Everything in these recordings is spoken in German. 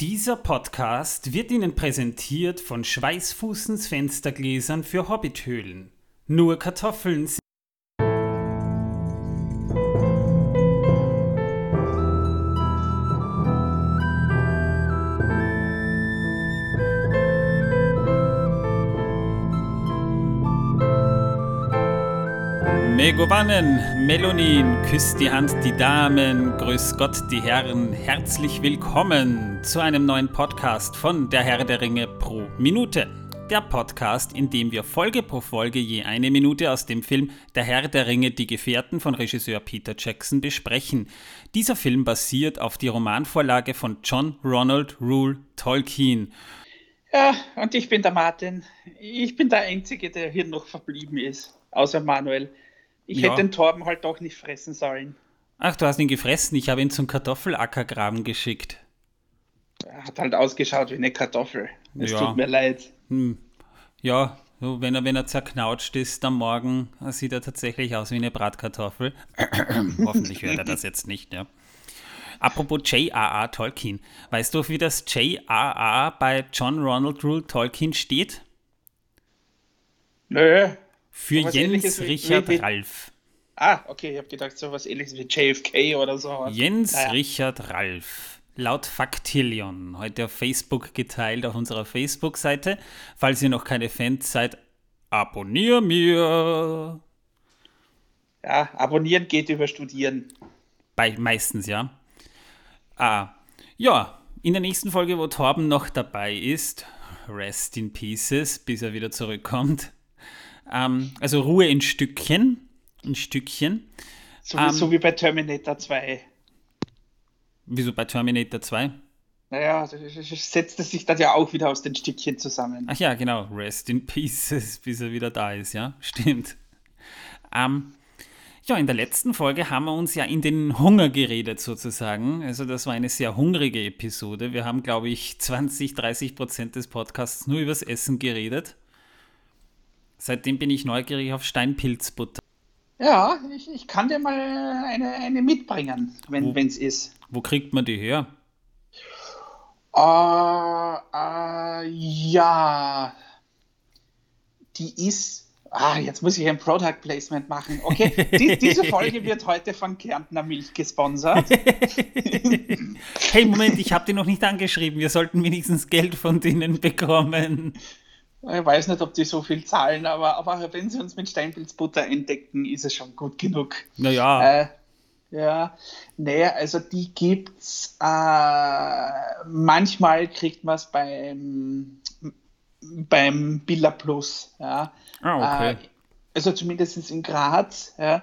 Dieser Podcast wird Ihnen präsentiert von Schweißfußens Fenstergläsern für Hobbithöhlen. Nur Kartoffeln Megovanen, Melonin, küsst die Hand die Damen, grüß Gott die Herren, herzlich willkommen zu einem neuen Podcast von Der Herr der Ringe pro Minute. Der Podcast, in dem wir Folge pro Folge je eine Minute aus dem Film Der Herr der Ringe, die Gefährten von Regisseur Peter Jackson besprechen. Dieser Film basiert auf die Romanvorlage von John Ronald Rule Tolkien. Ja, und ich bin der Martin. Ich bin der Einzige, der hier noch verblieben ist, außer Manuel. Ich ja. hätte den Torben halt doch nicht fressen sollen. Ach, du hast ihn gefressen. Ich habe ihn zum Kartoffelackergraben geschickt. Er hat halt ausgeschaut wie eine Kartoffel. Es ja. tut mir leid. Hm. Ja, so, wenn, er, wenn er zerknautscht ist am Morgen, sieht er tatsächlich aus wie eine Bratkartoffel. Hoffentlich hört er das jetzt nicht, ja. Apropos J.R.R. Tolkien. Weißt du, wie das J.R.R. bei John Ronald Rule Tolkien steht? Nö, für Jens ähnliches Richard wie, wie, Ralf. Ah, okay, ich habe gedacht, so was ähnliches wie JFK oder so. Jens naja. Richard Ralf. Laut Faktillion, heute auf Facebook geteilt auf unserer Facebook-Seite. Falls ihr noch keine Fans seid, abonnier mir. Ja, abonnieren geht über Studieren. Bei, meistens, ja. Ah, ja, in der nächsten Folge, wo Torben noch dabei ist, Rest in Pieces, bis er wieder zurückkommt, ähm, also Ruhe in Stückchen. In Stückchen. So, wie, ähm, so wie bei Terminator 2. Wieso bei Terminator 2? Naja, setzt es sich dann ja auch wieder aus den Stückchen zusammen. Ach ja, genau. Rest in Pieces, bis er wieder da ist, ja. Stimmt. Ähm, ja, in der letzten Folge haben wir uns ja in den Hunger geredet sozusagen. Also das war eine sehr hungrige Episode. Wir haben, glaube ich, 20, 30 Prozent des Podcasts nur übers Essen geredet. Seitdem bin ich neugierig auf Steinpilzbutter. Ja, ich, ich kann dir mal eine, eine mitbringen, wenn es ist. Wo kriegt man die her? Uh, uh, ja, die ist. Ah, jetzt muss ich ein Product Placement machen. Okay, die, diese Folge wird heute von Kärntner Milch gesponsert. hey, Moment, ich habe die noch nicht angeschrieben. Wir sollten wenigstens Geld von denen bekommen. Ich weiß nicht, ob die so viel zahlen, aber, aber wenn sie uns mit Steinpilzbutter entdecken, ist es schon gut genug. Naja. Äh, ja, nee, also die gibt's. Äh, manchmal kriegt man es beim, beim Billa Plus. Ja. Ah, okay. Äh, also zumindest in Graz. Ja.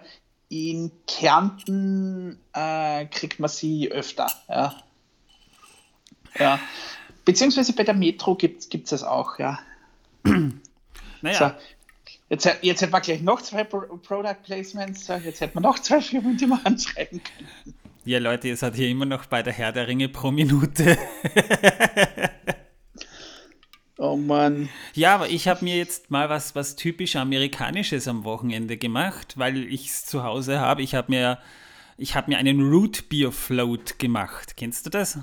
In Kärnten äh, kriegt man sie öfter. Ja. ja. Beziehungsweise bei der Metro gibt es es auch, ja. Naja. So, jetzt, jetzt hätten wir gleich noch zwei Pro Product Placements. Jetzt hätten wir noch zwei Firmen, die wir anschreiben können. Ja, Leute, ihr seid hier immer noch bei der Herr der Ringe pro Minute. oh Mann. Ja, aber ich habe mir jetzt mal was, was typisch Amerikanisches am Wochenende gemacht, weil ich es zu Hause habe. Ich habe mir, hab mir einen Root Beer Float gemacht. Kennst du das?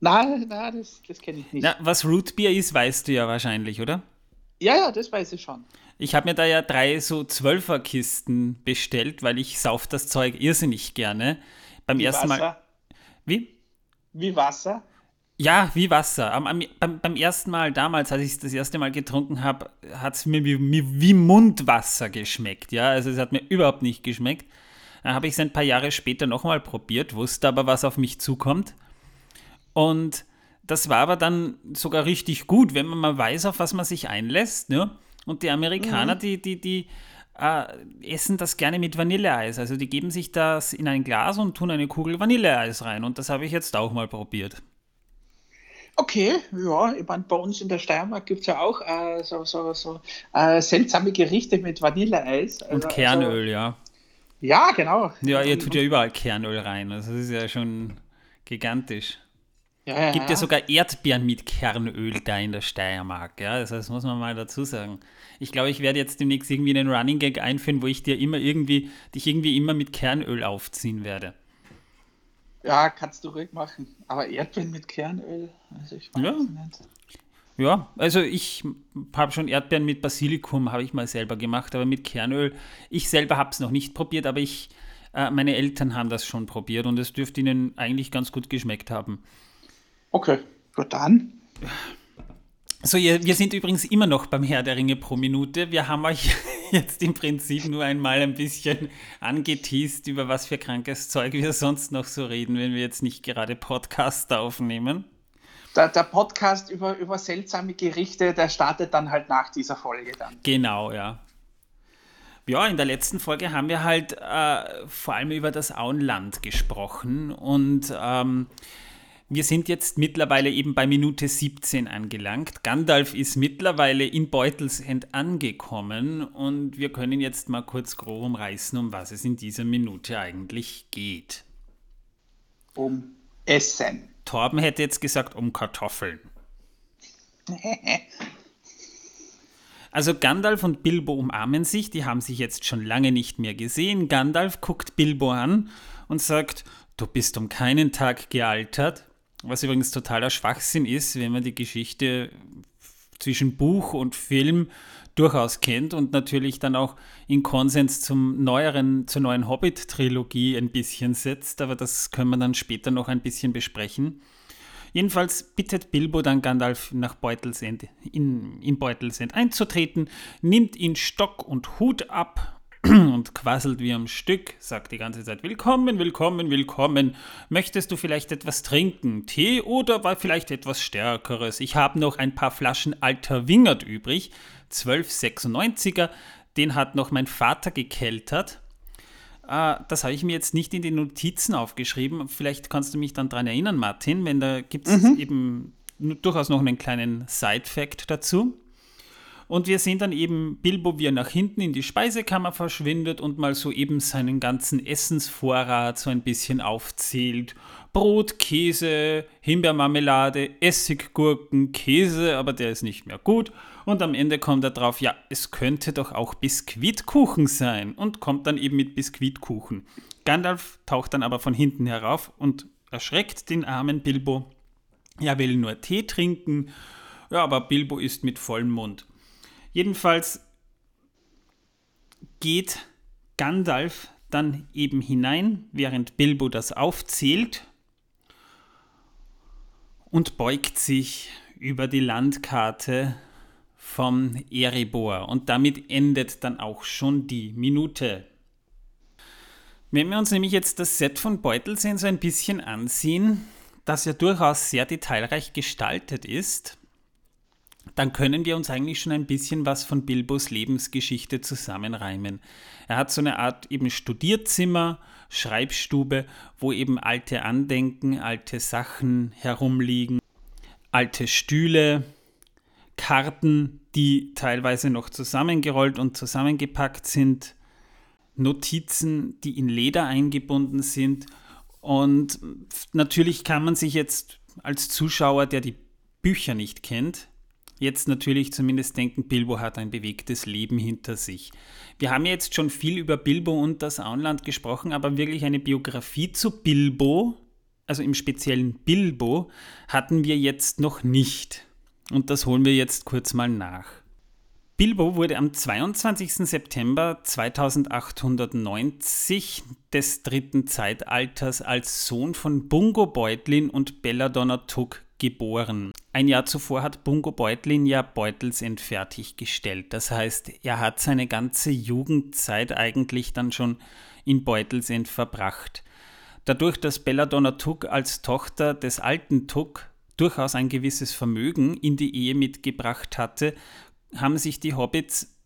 Nein, nein, das, das kenne ich nicht. Na, was Root Beer ist, weißt du ja wahrscheinlich, oder? Ja, ja, das weiß ich schon. Ich habe mir da ja drei so Zwölferkisten bestellt, weil ich sauf das Zeug irrsinnig gerne. Beim wie ersten Wasser? Mal. Wie? Wie Wasser? Ja, wie Wasser. Am, am, beim, beim, ersten Mal damals, als ich es das erste Mal getrunken habe, hat es mir wie, wie, Mundwasser geschmeckt. Ja, also es hat mir überhaupt nicht geschmeckt. Dann habe ich es ein paar Jahre später nochmal probiert, wusste aber, was auf mich zukommt. Und das war aber dann sogar richtig gut, wenn man mal weiß, auf was man sich einlässt. Ne? Und die Amerikaner, mhm. die, die, die äh, essen das gerne mit Vanilleeis. Also die geben sich das in ein Glas und tun eine Kugel Vanilleeis rein. Und das habe ich jetzt auch mal probiert. Okay, ja, ich meine, bei uns in der Steiermark gibt es ja auch äh, so, so, so äh, seltsame Gerichte mit Vanilleeis. Also, und Kernöl, also, ja. Ja, genau. Ja, ihr tut ja überall Kernöl rein. Also das ist ja schon gigantisch. Ja, ja, Gibt ja sogar Erdbeeren mit Kernöl da in der Steiermark. Ja, das heißt, muss man mal dazu sagen. Ich glaube, ich werde jetzt demnächst irgendwie einen Running Gag einführen, wo ich dir immer irgendwie, dich irgendwie immer mit Kernöl aufziehen werde. Ja, kannst du ruhig machen. Aber Erdbeeren mit Kernöl, also ich weiß Ja. nicht. Ja, also ich habe schon Erdbeeren mit Basilikum, habe ich mal selber gemacht, aber mit Kernöl, ich selber habe es noch nicht probiert, aber ich, äh, meine Eltern haben das schon probiert und es dürfte ihnen eigentlich ganz gut geschmeckt haben. Okay, gut dann. So, ihr, wir sind übrigens immer noch beim Herr der Ringe pro Minute. Wir haben euch jetzt im Prinzip nur einmal ein bisschen angeteased, über was für krankes Zeug wir sonst noch so reden, wenn wir jetzt nicht gerade Podcast aufnehmen. Der, der Podcast über, über seltsame Gerichte, der startet dann halt nach dieser Folge dann. Genau, ja. Ja, in der letzten Folge haben wir halt äh, vor allem über das Auenland gesprochen und ähm, wir sind jetzt mittlerweile eben bei Minute 17 angelangt. Gandalf ist mittlerweile in Beutelsend angekommen und wir können jetzt mal kurz grob umreißen, um was es in dieser Minute eigentlich geht. Um Essen. Torben hätte jetzt gesagt, um Kartoffeln. Also Gandalf und Bilbo umarmen sich, die haben sich jetzt schon lange nicht mehr gesehen. Gandalf guckt Bilbo an und sagt, du bist um keinen Tag gealtert. Was übrigens totaler Schwachsinn ist, wenn man die Geschichte zwischen Buch und Film durchaus kennt und natürlich dann auch in Konsens zum neueren, zur neuen Hobbit-Trilogie ein bisschen setzt, aber das können wir dann später noch ein bisschen besprechen. Jedenfalls bittet Bilbo dann Gandalf nach Beutelsend, in, in Beutelsend einzutreten, nimmt ihn Stock und Hut ab und quasselt wie am Stück, sagt die ganze Zeit Willkommen, willkommen, willkommen. Möchtest du vielleicht etwas trinken? Tee oder vielleicht etwas Stärkeres? Ich habe noch ein paar Flaschen alter Wingert übrig, 1296er, den hat noch mein Vater gekeltert. Äh, das habe ich mir jetzt nicht in die Notizen aufgeschrieben. Vielleicht kannst du mich dann daran erinnern, Martin, wenn da gibt es eben durchaus noch einen kleinen Side-Fact dazu. Und wir sehen dann eben Bilbo, wie er nach hinten in die Speisekammer verschwindet und mal so eben seinen ganzen Essensvorrat so ein bisschen aufzählt. Brot, Käse, Himbeermarmelade, Essiggurken, Käse, aber der ist nicht mehr gut. Und am Ende kommt er drauf, ja, es könnte doch auch Biskuitkuchen sein und kommt dann eben mit Biskuitkuchen. Gandalf taucht dann aber von hinten herauf und erschreckt den armen Bilbo. Er will nur Tee trinken, ja, aber Bilbo ist mit vollem Mund. Jedenfalls geht Gandalf dann eben hinein, während Bilbo das aufzählt und beugt sich über die Landkarte vom Erebor. Und damit endet dann auch schon die Minute. Wenn wir uns nämlich jetzt das Set von Beutelseen so ein bisschen ansehen, das ja durchaus sehr detailreich gestaltet ist, dann können wir uns eigentlich schon ein bisschen was von Bilbos Lebensgeschichte zusammenreimen. Er hat so eine Art eben Studierzimmer, Schreibstube, wo eben alte Andenken, alte Sachen herumliegen, alte Stühle, Karten, die teilweise noch zusammengerollt und zusammengepackt sind, Notizen, die in Leder eingebunden sind. Und natürlich kann man sich jetzt als Zuschauer, der die Bücher nicht kennt, jetzt natürlich zumindest denken, Bilbo hat ein bewegtes Leben hinter sich. Wir haben jetzt schon viel über Bilbo und das Auenland gesprochen, aber wirklich eine Biografie zu Bilbo, also im speziellen Bilbo, hatten wir jetzt noch nicht. Und das holen wir jetzt kurz mal nach. Bilbo wurde am 22. September 2890 des dritten Zeitalters als Sohn von Bungo Beutlin und Belladonna Tugg geboren. Ein Jahr zuvor hat Bungo Beutlin ja Beutelsend fertiggestellt. Das heißt, er hat seine ganze Jugendzeit eigentlich dann schon in Beutelsend verbracht. Dadurch, dass Belladonna Tugg als Tochter des alten Tugg durchaus ein gewisses Vermögen in die Ehe mitgebracht hatte, haben sich die Hobbits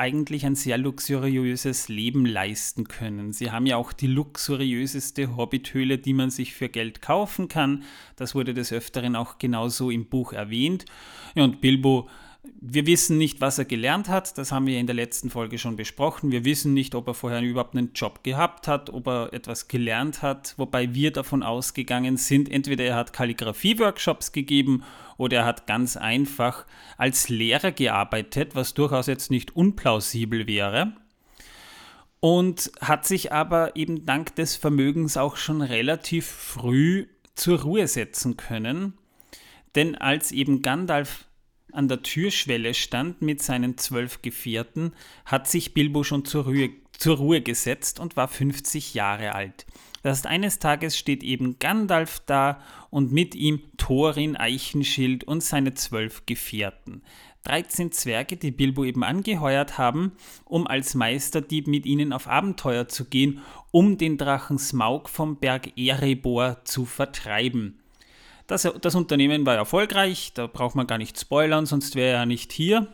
eigentlich ein sehr luxuriöses Leben leisten können. Sie haben ja auch die luxuriöseste Hobbithöhle, die man sich für Geld kaufen kann. Das wurde des Öfteren auch genauso im Buch erwähnt. Ja, und Bilbo, wir wissen nicht, was er gelernt hat. Das haben wir in der letzten Folge schon besprochen. Wir wissen nicht, ob er vorher überhaupt einen Job gehabt hat, ob er etwas gelernt hat, wobei wir davon ausgegangen sind, entweder er hat Kalligrafie-Workshops gegeben oder er hat ganz einfach als Lehrer gearbeitet, was durchaus jetzt nicht unplausibel wäre. und hat sich aber eben dank des Vermögens auch schon relativ früh zur Ruhe setzen können. Denn als eben Gandalf an der Türschwelle stand mit seinen zwölf Gefährten, hat sich Bilbo schon zur Ruhe, zur Ruhe gesetzt und war 50 Jahre alt. Heißt, eines Tages steht eben Gandalf da und mit ihm Thorin Eichenschild und seine zwölf Gefährten. 13 Zwerge, die Bilbo eben angeheuert haben, um als Meisterdieb mit ihnen auf Abenteuer zu gehen, um den Drachen Smaug vom Berg Erebor zu vertreiben. Das, das Unternehmen war erfolgreich, da braucht man gar nicht spoilern, sonst wäre er nicht hier.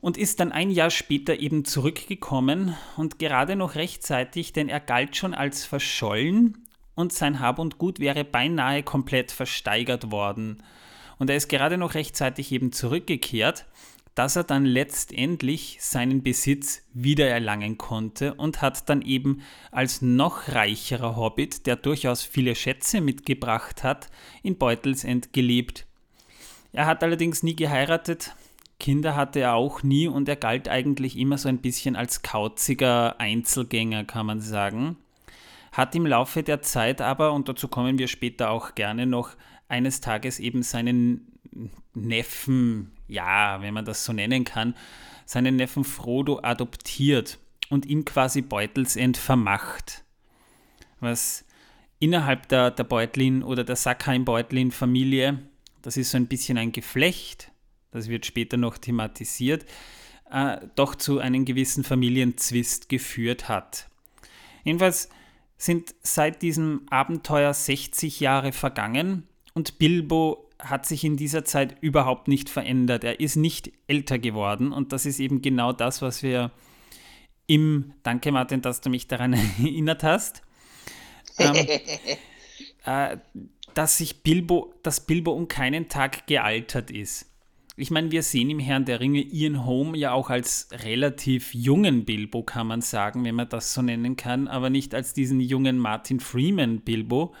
Und ist dann ein Jahr später eben zurückgekommen und gerade noch rechtzeitig, denn er galt schon als verschollen und sein Hab und Gut wäre beinahe komplett versteigert worden. Und er ist gerade noch rechtzeitig eben zurückgekehrt, dass er dann letztendlich seinen Besitz wiedererlangen konnte und hat dann eben als noch reicherer Hobbit, der durchaus viele Schätze mitgebracht hat, in Beutelsend gelebt. Er hat allerdings nie geheiratet, Kinder hatte er auch nie und er galt eigentlich immer so ein bisschen als kauziger Einzelgänger, kann man sagen. Hat im Laufe der Zeit aber, und dazu kommen wir später auch gerne noch, eines Tages eben seinen Neffen, ja, wenn man das so nennen kann, seinen Neffen Frodo adoptiert und ihm quasi Beutelsend vermacht. Was innerhalb der, der Beutlin oder der Sackheim-Beutlin-Familie, das ist so ein bisschen ein Geflecht, das wird später noch thematisiert, äh, doch zu einem gewissen Familienzwist geführt hat. Jedenfalls sind seit diesem Abenteuer 60 Jahre vergangen und Bilbo hat sich in dieser Zeit überhaupt nicht verändert. Er ist nicht älter geworden und das ist eben genau das, was wir im, danke Martin, dass du mich daran erinnert hast, ähm, äh, dass sich Bilbo, dass Bilbo um keinen Tag gealtert ist. Ich meine, wir sehen im Herrn der Ringe Ian Holm ja auch als relativ jungen Bilbo, kann man sagen, wenn man das so nennen kann, aber nicht als diesen jungen Martin Freeman Bilbo,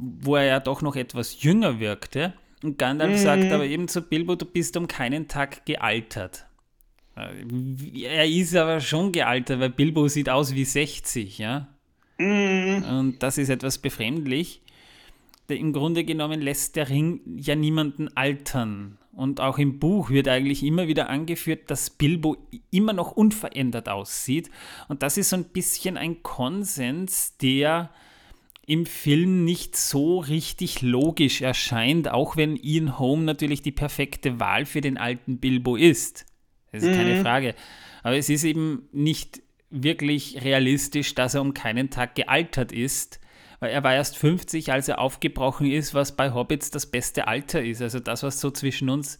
wo er ja doch noch etwas jünger wirkte. Und Gandalf mhm. sagt aber eben zu Bilbo, du bist um keinen Tag gealtert. Äh, er ist aber schon gealtert, weil Bilbo sieht aus wie 60, ja. Mhm. Und das ist etwas befremdlich. Im Grunde genommen lässt der Ring ja niemanden altern. Und auch im Buch wird eigentlich immer wieder angeführt, dass Bilbo immer noch unverändert aussieht. Und das ist so ein bisschen ein Konsens, der im Film nicht so richtig logisch erscheint, auch wenn Ian Holm natürlich die perfekte Wahl für den alten Bilbo ist. Das ist mhm. keine Frage. Aber es ist eben nicht wirklich realistisch, dass er um keinen Tag gealtert ist, weil er war erst 50, als er aufgebrochen ist, was bei Hobbits das beste Alter ist. Also das, was so zwischen uns,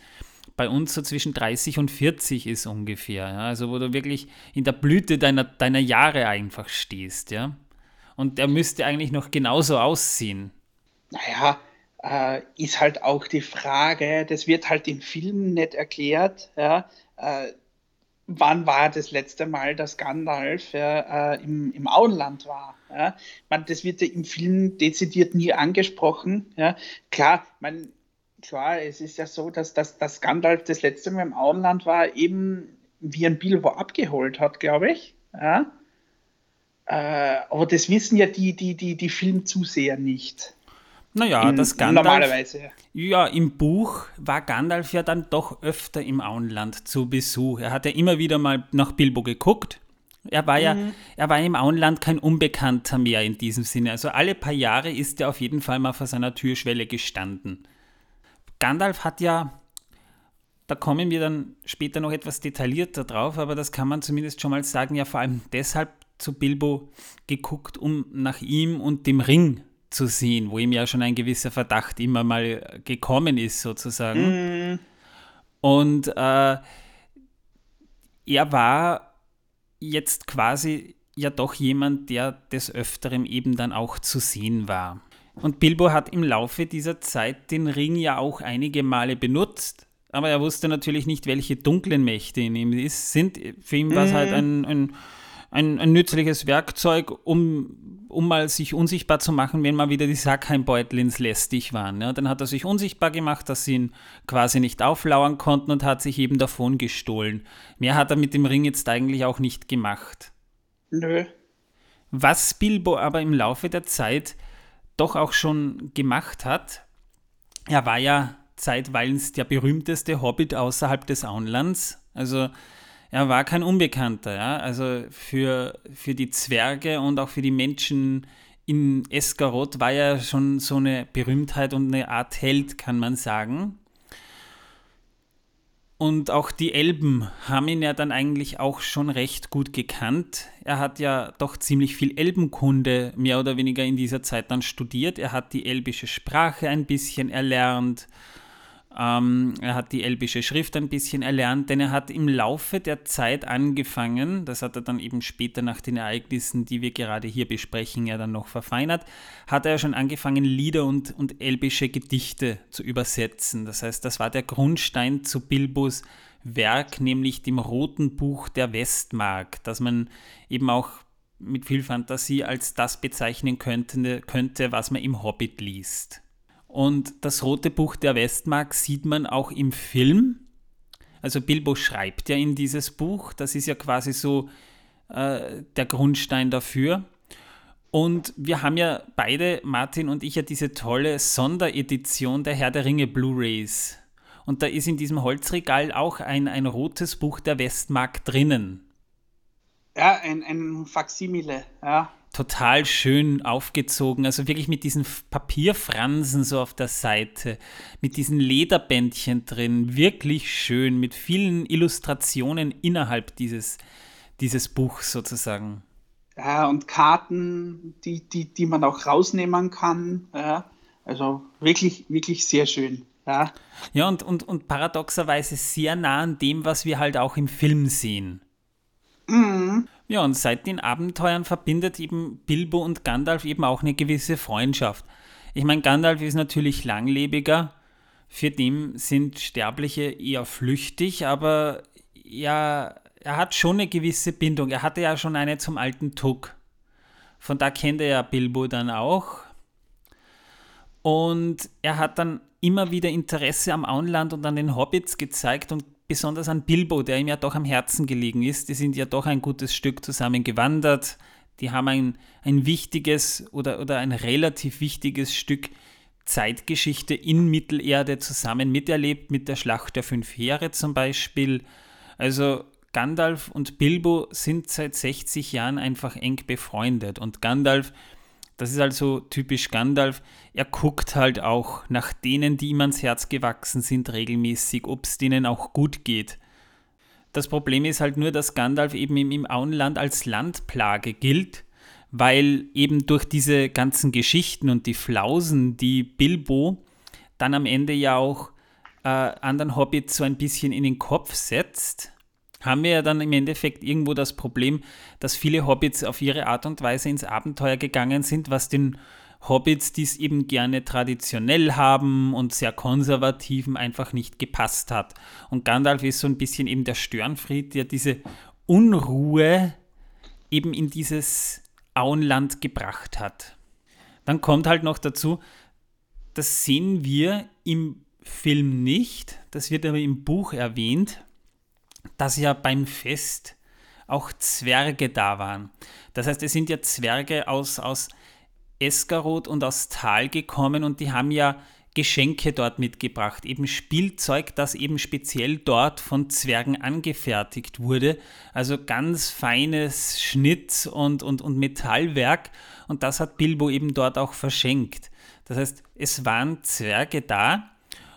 bei uns so zwischen 30 und 40 ist ungefähr. Ja? Also wo du wirklich in der Blüte deiner, deiner Jahre einfach stehst, ja. Und der müsste eigentlich noch genauso aussehen. Naja, äh, ist halt auch die Frage, das wird halt im Film nicht erklärt, ja, äh, wann war das letzte Mal, dass Gandalf äh, im, im Auenland war. Ja? Man, das wird ja im Film dezidiert nie angesprochen. Ja? Klar, man, klar, es ist ja so, dass, dass, dass Gandalf das letzte Mal im Auenland war, eben wie ein Bilbo abgeholt hat, glaube ich. Ja? Äh, aber das wissen ja die, die, die, die Filmzuseher nicht. Naja, in, das Gandalf. Normalerweise. Ja, im Buch war Gandalf ja dann doch öfter im Auenland zu Besuch. Er hat ja immer wieder mal nach Bilbo geguckt. Er war mhm. ja, er war im Auenland kein Unbekannter mehr in diesem Sinne. Also alle paar Jahre ist er auf jeden Fall mal vor seiner Türschwelle gestanden. Gandalf hat ja, da kommen wir dann später noch etwas detaillierter drauf, aber das kann man zumindest schon mal sagen, ja vor allem deshalb zu Bilbo geguckt, um nach ihm und dem Ring zu sehen, wo ihm ja schon ein gewisser Verdacht immer mal gekommen ist, sozusagen. Mm. Und äh, er war jetzt quasi ja doch jemand, der des Öfteren eben dann auch zu sehen war. Und Bilbo hat im Laufe dieser Zeit den Ring ja auch einige Male benutzt, aber er wusste natürlich nicht, welche dunklen Mächte in ihm sind. Für ihn war es halt mhm. ein, ein ein, ein nützliches Werkzeug, um, um mal sich unsichtbar zu machen, wenn mal wieder die Sackheimbeutlins lästig waren. Ja, dann hat er sich unsichtbar gemacht, dass sie ihn quasi nicht auflauern konnten und hat sich eben davon gestohlen. Mehr hat er mit dem Ring jetzt eigentlich auch nicht gemacht. Nö. Was Bilbo aber im Laufe der Zeit doch auch schon gemacht hat, er war ja zeitweils der berühmteste Hobbit außerhalb des Auenlands. Also er war kein Unbekannter. Ja? Also für, für die Zwerge und auch für die Menschen in Eskarot war er schon so eine Berühmtheit und eine Art Held, kann man sagen. Und auch die Elben haben ihn ja dann eigentlich auch schon recht gut gekannt. Er hat ja doch ziemlich viel Elbenkunde mehr oder weniger in dieser Zeit dann studiert. Er hat die elbische Sprache ein bisschen erlernt ähm, er hat die elbische Schrift ein bisschen erlernt, denn er hat im Laufe der Zeit angefangen, das hat er dann eben später nach den Ereignissen, die wir gerade hier besprechen, ja dann noch verfeinert, hat er schon angefangen, Lieder und, und elbische Gedichte zu übersetzen. Das heißt, das war der Grundstein zu Bilbos Werk, nämlich dem Roten Buch der Westmark, das man eben auch mit viel Fantasie als das bezeichnen könnte, könnte was man im Hobbit liest. Und das Rote Buch der Westmark sieht man auch im Film. Also Bilbo schreibt ja in dieses Buch, das ist ja quasi so äh, der Grundstein dafür. Und wir haben ja beide, Martin und ich, ja diese tolle Sonderedition der Herr der Ringe Blu-rays. Und da ist in diesem Holzregal auch ein, ein rotes Buch der Westmark drinnen. Ja, ein, ein Faksimile, ja total schön aufgezogen. Also wirklich mit diesen Papierfransen so auf der Seite, mit diesen Lederbändchen drin. Wirklich schön, mit vielen Illustrationen innerhalb dieses, dieses Buchs sozusagen. Ja, und Karten, die, die, die man auch rausnehmen kann. Ja, also wirklich, wirklich sehr schön. Ja, ja und, und, und paradoxerweise sehr nah an dem, was wir halt auch im Film sehen. Ja, und seit den Abenteuern verbindet eben Bilbo und Gandalf eben auch eine gewisse Freundschaft. Ich meine, Gandalf ist natürlich langlebiger, für den sind Sterbliche eher flüchtig, aber ja, er hat schon eine gewisse Bindung. Er hatte ja schon eine zum alten Tuck. Von da kennt er ja Bilbo dann auch. Und er hat dann immer wieder Interesse am Auenland und an den Hobbits gezeigt und besonders an Bilbo, der ihm ja doch am Herzen gelegen ist. Die sind ja doch ein gutes Stück zusammen gewandert. Die haben ein, ein wichtiges oder, oder ein relativ wichtiges Stück Zeitgeschichte in Mittelerde zusammen miterlebt, mit der Schlacht der Fünf Heere zum Beispiel. Also Gandalf und Bilbo sind seit 60 Jahren einfach eng befreundet. Und Gandalf das ist also typisch Gandalf. Er guckt halt auch nach denen, die ihm ans Herz gewachsen sind, regelmäßig, ob es denen auch gut geht. Das Problem ist halt nur, dass Gandalf eben im Auenland als Landplage gilt, weil eben durch diese ganzen Geschichten und die Flausen, die Bilbo dann am Ende ja auch äh, anderen Hobbits so ein bisschen in den Kopf setzt, haben wir ja dann im Endeffekt irgendwo das Problem, dass viele Hobbits auf ihre Art und Weise ins Abenteuer gegangen sind, was den Hobbits, die es eben gerne traditionell haben und sehr konservativen, einfach nicht gepasst hat. Und Gandalf ist so ein bisschen eben der Störenfried, der diese Unruhe eben in dieses Auenland gebracht hat. Dann kommt halt noch dazu, das sehen wir im Film nicht, das wird aber im Buch erwähnt, dass ja beim Fest auch Zwerge da waren. Das heißt, es sind ja Zwerge aus, aus Eskarot und aus Tal gekommen und die haben ja Geschenke dort mitgebracht, eben Spielzeug, das eben speziell dort von Zwergen angefertigt wurde, also ganz feines Schnitt und, und, und Metallwerk und das hat Bilbo eben dort auch verschenkt. Das heißt, es waren Zwerge da,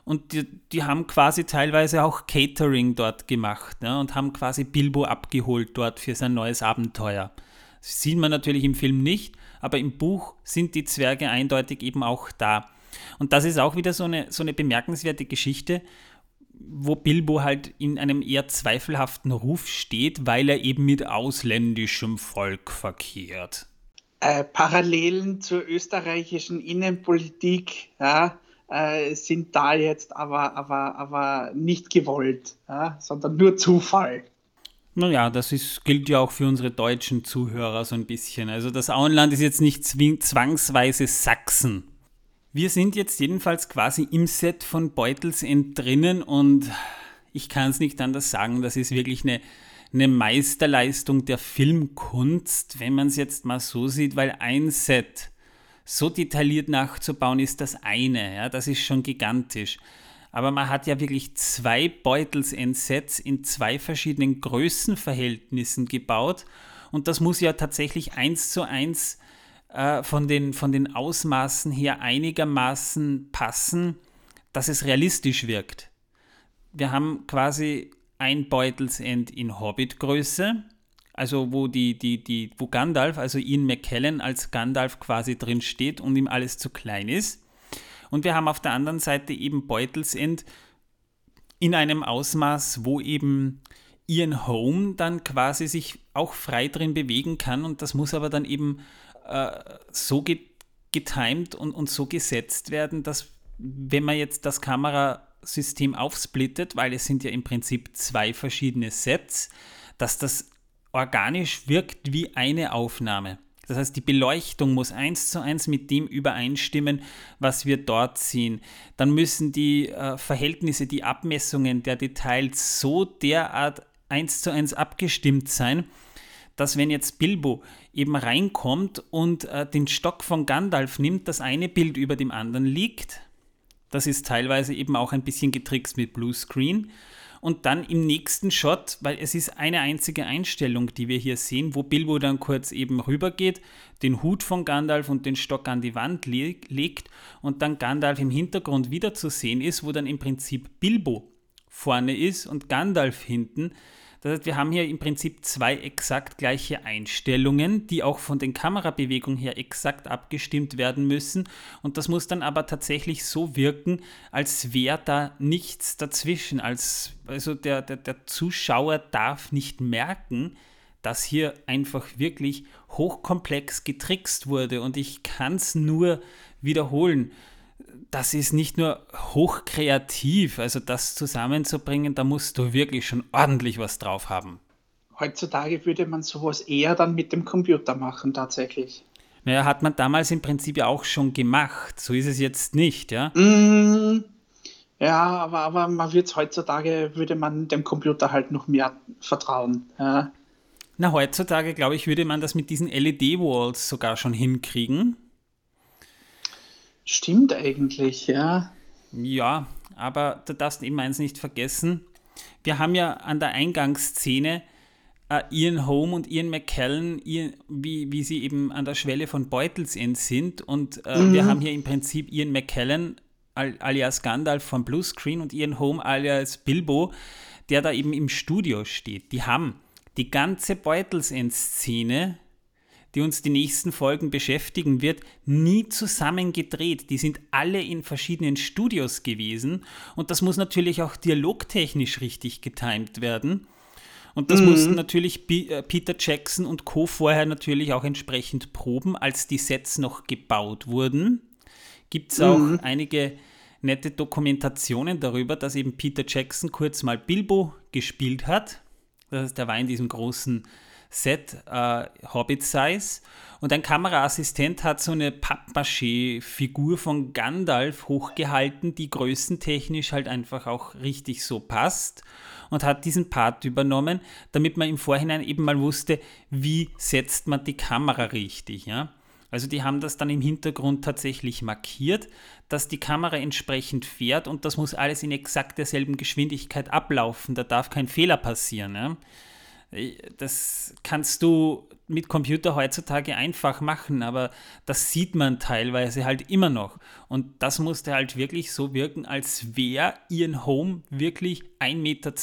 und die, die haben quasi teilweise auch Catering dort gemacht ne, und haben quasi Bilbo abgeholt dort für sein neues Abenteuer. Das sieht man natürlich im Film nicht, aber im Buch sind die Zwerge eindeutig eben auch da. Und das ist auch wieder so eine, so eine bemerkenswerte Geschichte, wo Bilbo halt in einem eher zweifelhaften Ruf steht, weil er eben mit ausländischem Volk verkehrt. Äh, Parallelen zur österreichischen Innenpolitik, ja, äh, sind da jetzt aber, aber, aber nicht gewollt, ja, sondern nur Zufall. Naja, das ist, gilt ja auch für unsere deutschen Zuhörer so ein bisschen. Also das Auenland ist jetzt nicht zwangsweise Sachsen. Wir sind jetzt jedenfalls quasi im Set von Beutelsend drinnen und ich kann es nicht anders sagen, das ist wirklich eine, eine Meisterleistung der Filmkunst, wenn man es jetzt mal so sieht, weil ein Set so detailliert nachzubauen ist das eine, ja, das ist schon gigantisch. Aber man hat ja wirklich zwei Beutelsend-Sets in zwei verschiedenen Größenverhältnissen gebaut und das muss ja tatsächlich eins zu eins äh, von, den, von den Ausmaßen her einigermaßen passen, dass es realistisch wirkt. Wir haben quasi ein Beutelsend in Hobbit-Größe, also wo, die, die, die, wo Gandalf, also Ian McKellen als Gandalf quasi drin steht und ihm alles zu klein ist. Und wir haben auf der anderen Seite eben Beutelsend in einem Ausmaß, wo eben Ian Home dann quasi sich auch frei drin bewegen kann und das muss aber dann eben äh, so getimed und, und so gesetzt werden, dass wenn man jetzt das Kamerasystem aufsplittet, weil es sind ja im Prinzip zwei verschiedene Sets, dass das organisch wirkt wie eine Aufnahme. Das heißt, die Beleuchtung muss eins zu eins mit dem übereinstimmen, was wir dort sehen. Dann müssen die äh, Verhältnisse, die Abmessungen der Details so derart eins zu eins abgestimmt sein, dass wenn jetzt Bilbo eben reinkommt und äh, den Stock von Gandalf nimmt, das eine Bild über dem anderen liegt. Das ist teilweise eben auch ein bisschen getrickst mit Bluescreen. Und dann im nächsten Shot, weil es ist eine einzige Einstellung, die wir hier sehen, wo Bilbo dann kurz eben rübergeht, den Hut von Gandalf und den Stock an die Wand le legt und dann Gandalf im Hintergrund wieder zu sehen ist, wo dann im Prinzip Bilbo vorne ist und Gandalf hinten das heißt, wir haben hier im Prinzip zwei exakt gleiche Einstellungen, die auch von den Kamerabewegungen her exakt abgestimmt werden müssen. Und das muss dann aber tatsächlich so wirken, als wäre da nichts dazwischen. Als, also der, der, der Zuschauer darf nicht merken, dass hier einfach wirklich hochkomplex getrickst wurde. Und ich kann es nur wiederholen das ist nicht nur hochkreativ, also das zusammenzubringen, da musst du wirklich schon ordentlich was drauf haben. Heutzutage würde man sowas eher dann mit dem Computer machen, tatsächlich. Naja, hat man damals im Prinzip ja auch schon gemacht. So ist es jetzt nicht, ja? Mm, ja, aber, aber man wird heutzutage, würde man dem Computer halt noch mehr vertrauen. Ja. Na, heutzutage, glaube ich, würde man das mit diesen LED-Walls sogar schon hinkriegen. Stimmt eigentlich, ja. Ja, aber du darfst eben eins nicht vergessen. Wir haben ja an der Eingangsszene äh, Ian Home und Ian McKellen, Ian, wie, wie sie eben an der Schwelle von Beutelsend sind. Und äh, mhm. wir haben hier im Prinzip Ian McKellen alias Gandalf von Bluescreen und Ian Home alias Bilbo, der da eben im Studio steht. Die haben die ganze Beutelsend-Szene die uns die nächsten Folgen beschäftigen wird, nie zusammen gedreht. Die sind alle in verschiedenen Studios gewesen und das muss natürlich auch dialogtechnisch richtig getimt werden. Und das mhm. mussten natürlich äh, Peter Jackson und Co. vorher natürlich auch entsprechend proben, als die Sets noch gebaut wurden. Gibt es auch mhm. einige nette Dokumentationen darüber, dass eben Peter Jackson kurz mal Bilbo gespielt hat. Das heißt, der war in diesem großen Set äh, Hobbit Size. Und ein Kameraassistent hat so eine Pappmaché-Figur von Gandalf hochgehalten, die größentechnisch halt einfach auch richtig so passt und hat diesen Part übernommen, damit man im Vorhinein eben mal wusste, wie setzt man die Kamera richtig. Ja? Also die haben das dann im Hintergrund tatsächlich markiert, dass die Kamera entsprechend fährt und das muss alles in exakt derselben Geschwindigkeit ablaufen. Da darf kein Fehler passieren. Ja? Das kannst du mit Computer heutzutage einfach machen, aber das sieht man teilweise halt immer noch. Und das musste halt wirklich so wirken, als wäre Ian Home wirklich 1,20 Meter,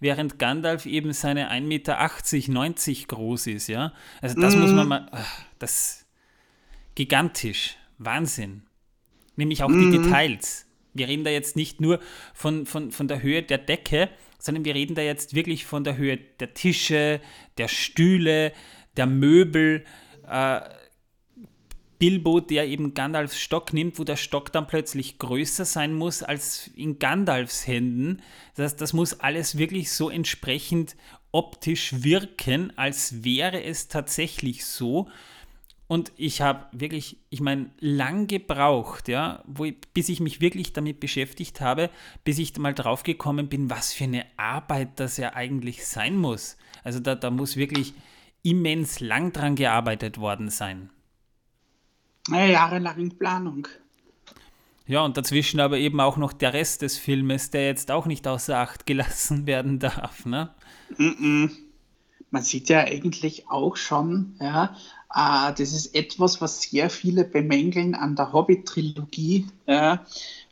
während Gandalf eben seine 1,80 Meter, 90 groß ist, ja. Also das mhm. muss man mhm. mal, das gigantisch, Wahnsinn. Nämlich auch mhm. die Details. Wir reden da jetzt nicht nur von, von, von der Höhe der Decke, sondern wir reden da jetzt wirklich von der Höhe der Tische, der Stühle, der Möbel. Äh, Bilbo, der eben Gandalfs Stock nimmt, wo der Stock dann plötzlich größer sein muss als in Gandalfs Händen. Das, das muss alles wirklich so entsprechend optisch wirken, als wäre es tatsächlich so. Und ich habe wirklich, ich meine, lang gebraucht, ja, wo ich, bis ich mich wirklich damit beschäftigt habe, bis ich mal drauf gekommen bin, was für eine Arbeit das ja eigentlich sein muss. Also da, da muss wirklich immens lang dran gearbeitet worden sein. Ja, jahrelang in Planung. Ja, und dazwischen aber eben auch noch der Rest des Filmes, der jetzt auch nicht außer Acht gelassen werden darf, ne? Mm -mm. Man sieht ja eigentlich auch schon, ja, äh, das ist etwas, was sehr viele bemängeln an der Hobbit-Trilogie, äh,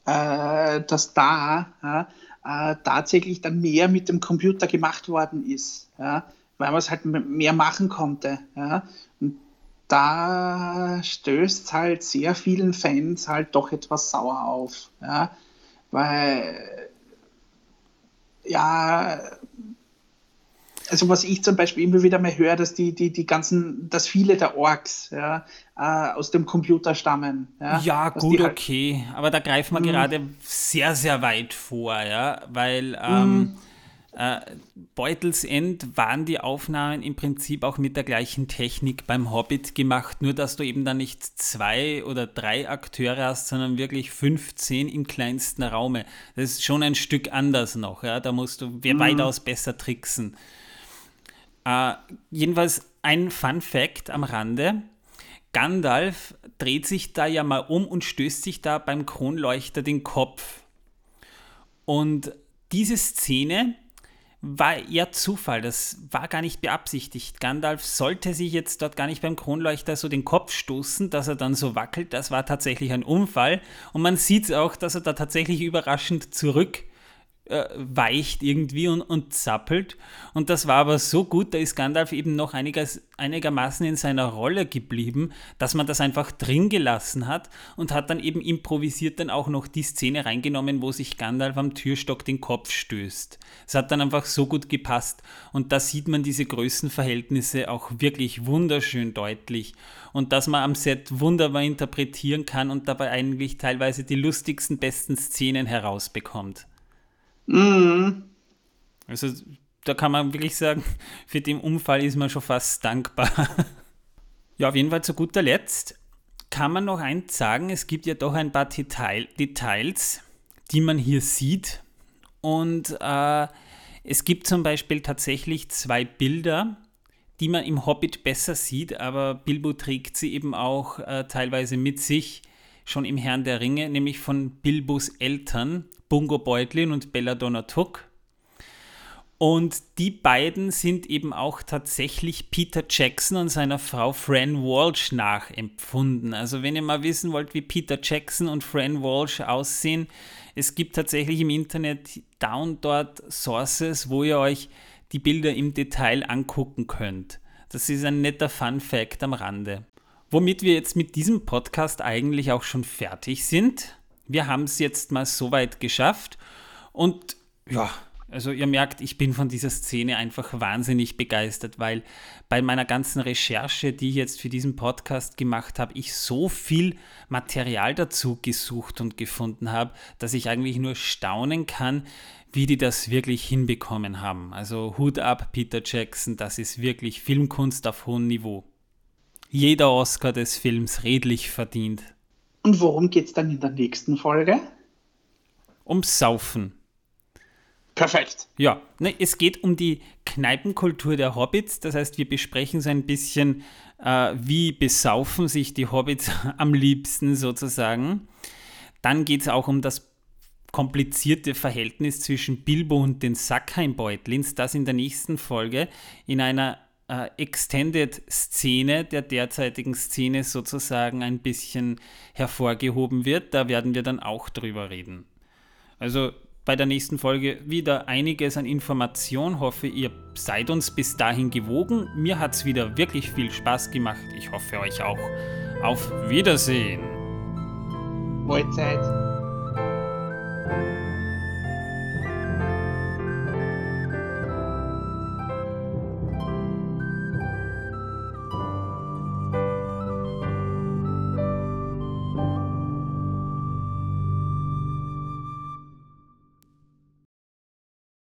dass da äh, tatsächlich dann mehr mit dem Computer gemacht worden ist, weil man es halt mehr machen konnte. Und da stößt halt sehr vielen Fans halt doch etwas sauer auf. Weil, ja, also was ich zum Beispiel immer wieder mal höre, dass die, die, die ganzen, dass viele der Orks ja, äh, aus dem Computer stammen. Ja, ja gut, halt, okay. Aber da greifen wir mhm. gerade sehr, sehr weit vor, ja, weil ähm, mm. Äh, Beutels End waren die Aufnahmen im Prinzip auch mit der gleichen Technik beim Hobbit gemacht, nur dass du eben dann nicht zwei oder drei Akteure hast, sondern wirklich 15 im kleinsten Raume. Das ist schon ein Stück anders noch, ja? da musst du mhm. weitaus besser tricksen. Äh, jedenfalls ein Fun Fact am Rande. Gandalf dreht sich da ja mal um und stößt sich da beim Kronleuchter den Kopf. Und diese Szene war eher Zufall, das war gar nicht beabsichtigt. Gandalf sollte sich jetzt dort gar nicht beim Kronleuchter so den Kopf stoßen, dass er dann so wackelt. Das war tatsächlich ein Unfall. Und man sieht auch, dass er da tatsächlich überraschend zurück äh, weicht irgendwie und, und zappelt. Und das war aber so gut, da ist Gandalf eben noch einiges, einigermaßen in seiner Rolle geblieben, dass man das einfach drin gelassen hat und hat dann eben improvisiert dann auch noch die Szene reingenommen, wo sich Gandalf am Türstock den Kopf stößt. Es hat dann einfach so gut gepasst und da sieht man diese Größenverhältnisse auch wirklich wunderschön deutlich und dass man am Set wunderbar interpretieren kann und dabei eigentlich teilweise die lustigsten, besten Szenen herausbekommt. Mhm. Also da kann man wirklich sagen, für den Unfall ist man schon fast dankbar. ja, auf jeden Fall zu guter Letzt kann man noch eins sagen, es gibt ja doch ein paar Detail Details, die man hier sieht. Und äh, es gibt zum Beispiel tatsächlich zwei Bilder, die man im Hobbit besser sieht, aber Bilbo trägt sie eben auch äh, teilweise mit sich schon im Herrn der Ringe, nämlich von Bilbos Eltern, Bungo Beutlin und Belladonna Tuck. Und die beiden sind eben auch tatsächlich Peter Jackson und seiner Frau Fran Walsh nachempfunden. Also wenn ihr mal wissen wollt, wie Peter Jackson und Fran Walsh aussehen, es gibt tatsächlich im Internet und dort Sources, wo ihr euch die Bilder im Detail angucken könnt. Das ist ein netter Fun Fact am Rande. Womit wir jetzt mit diesem Podcast eigentlich auch schon fertig sind. Wir haben es jetzt mal so weit geschafft. Und ja, also ihr merkt, ich bin von dieser Szene einfach wahnsinnig begeistert, weil bei meiner ganzen Recherche, die ich jetzt für diesen Podcast gemacht habe, ich so viel Material dazu gesucht und gefunden habe, dass ich eigentlich nur staunen kann, wie die das wirklich hinbekommen haben. Also Hut ab, Peter Jackson, das ist wirklich Filmkunst auf hohem Niveau jeder Oscar des Films redlich verdient. Und worum geht es dann in der nächsten Folge? Ums Saufen. Perfekt. Ja, ne, es geht um die Kneipenkultur der Hobbits. Das heißt, wir besprechen so ein bisschen, äh, wie besaufen sich die Hobbits am liebsten sozusagen. Dann geht es auch um das komplizierte Verhältnis zwischen Bilbo und den Sackheimbeutlins, das in der nächsten Folge in einer äh, Extended-Szene der derzeitigen Szene sozusagen ein bisschen hervorgehoben wird. Da werden wir dann auch drüber reden. Also bei der nächsten Folge wieder einiges an Information. Hoffe, ihr seid uns bis dahin gewogen. Mir hat es wieder wirklich viel Spaß gemacht. Ich hoffe euch auch. Auf Wiedersehen. Mahlzeit.